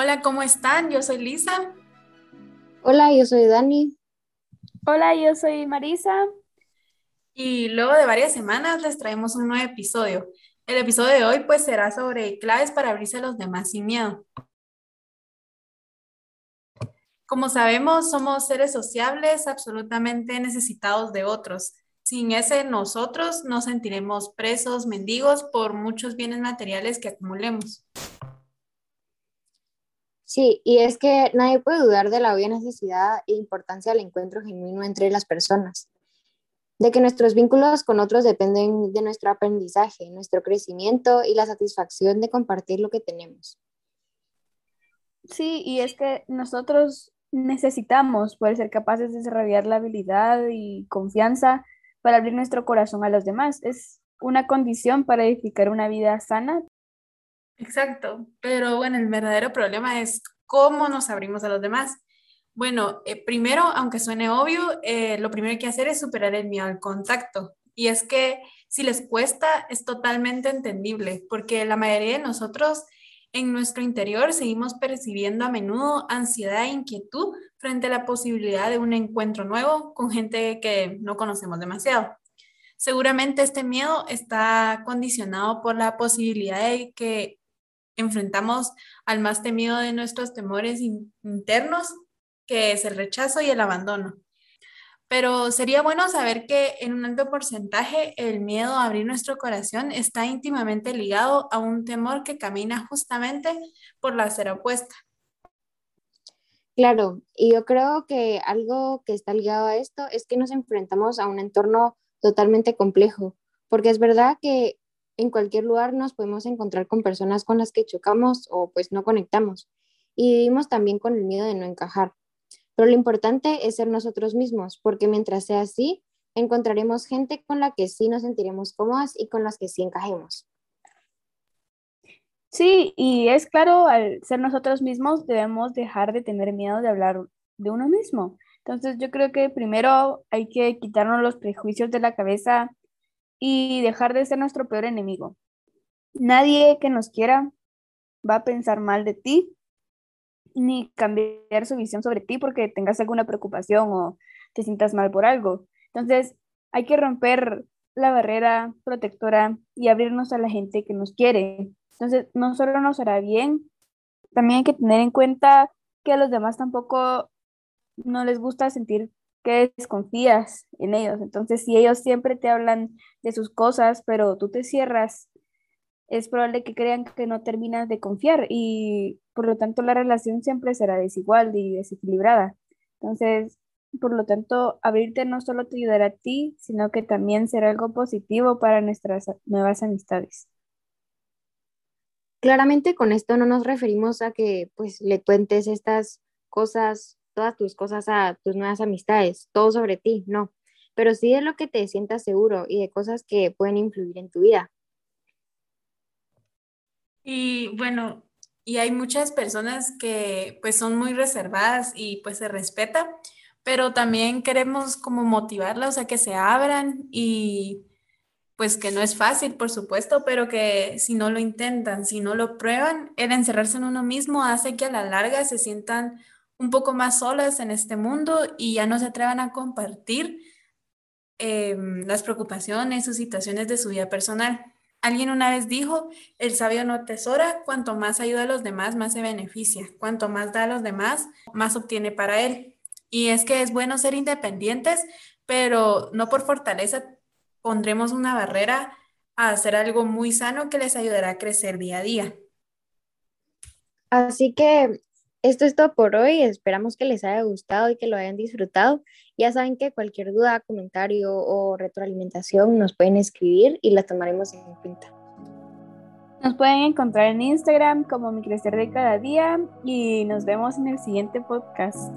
Hola, ¿cómo están? Yo soy Lisa. Hola, yo soy Dani. Hola, yo soy Marisa. Y luego de varias semanas les traemos un nuevo episodio. El episodio de hoy pues será sobre claves para abrirse a los demás sin miedo. Como sabemos, somos seres sociables absolutamente necesitados de otros. Sin ese nosotros nos sentiremos presos, mendigos por muchos bienes materiales que acumulemos. Sí, y es que nadie puede dudar de la obvia necesidad e importancia del encuentro genuino entre las personas, de que nuestros vínculos con otros dependen de nuestro aprendizaje, nuestro crecimiento y la satisfacción de compartir lo que tenemos. Sí, y es que nosotros necesitamos poder ser capaces de desarrollar la habilidad y confianza para abrir nuestro corazón a los demás. Es una condición para edificar una vida sana Exacto, pero bueno, el verdadero problema es cómo nos abrimos a los demás. Bueno, eh, primero, aunque suene obvio, eh, lo primero que hay que hacer es superar el miedo al contacto. Y es que si les cuesta, es totalmente entendible, porque la mayoría de nosotros en nuestro interior seguimos percibiendo a menudo ansiedad e inquietud frente a la posibilidad de un encuentro nuevo con gente que no conocemos demasiado. Seguramente este miedo está condicionado por la posibilidad de que enfrentamos al más temido de nuestros temores internos, que es el rechazo y el abandono. Pero sería bueno saber que en un alto porcentaje el miedo a abrir nuestro corazón está íntimamente ligado a un temor que camina justamente por la acera opuesta. Claro, y yo creo que algo que está ligado a esto es que nos enfrentamos a un entorno totalmente complejo, porque es verdad que en cualquier lugar nos podemos encontrar con personas con las que chocamos o pues no conectamos. Y vivimos también con el miedo de no encajar. Pero lo importante es ser nosotros mismos, porque mientras sea así, encontraremos gente con la que sí nos sentiremos cómodas y con las que sí encajemos. Sí, y es claro, al ser nosotros mismos debemos dejar de tener miedo de hablar de uno mismo. Entonces yo creo que primero hay que quitarnos los prejuicios de la cabeza y dejar de ser nuestro peor enemigo. Nadie que nos quiera va a pensar mal de ti ni cambiar su visión sobre ti porque tengas alguna preocupación o te sientas mal por algo. Entonces, hay que romper la barrera protectora y abrirnos a la gente que nos quiere. Entonces, no solo nos hará bien, también hay que tener en cuenta que a los demás tampoco no les gusta sentir que desconfías en ellos. Entonces, si ellos siempre te hablan de sus cosas, pero tú te cierras, es probable que crean que no terminas de confiar y por lo tanto la relación siempre será desigual y desequilibrada. Entonces, por lo tanto, abrirte no solo te ayudará a ti, sino que también será algo positivo para nuestras nuevas amistades. Claramente con esto no nos referimos a que pues le cuentes estas cosas todas tus cosas a tus nuevas amistades, todo sobre ti, no, pero sí de lo que te sientas seguro y de cosas que pueden influir en tu vida. Y bueno, y hay muchas personas que pues son muy reservadas y pues se respeta, pero también queremos como motivarlas a que se abran y pues que no es fácil, por supuesto, pero que si no lo intentan, si no lo prueban, el encerrarse en uno mismo hace que a la larga se sientan un poco más solas en este mundo y ya no se atrevan a compartir em, las preocupaciones o situaciones de su vida personal. Alguien una vez dijo, el sabio no atesora, cuanto más ayuda a los demás, más se beneficia, cuanto más da a los demás, más obtiene para él. Y es que es bueno ser independientes, pero no por fortaleza pondremos una barrera a hacer algo muy sano que les ayudará a crecer día a día. Así que esto es todo por hoy. Esperamos que les haya gustado y que lo hayan disfrutado. Ya saben que cualquier duda, comentario o retroalimentación nos pueden escribir y la tomaremos en cuenta. Nos pueden encontrar en Instagram como Mi Crecer de Cada Día y nos vemos en el siguiente podcast.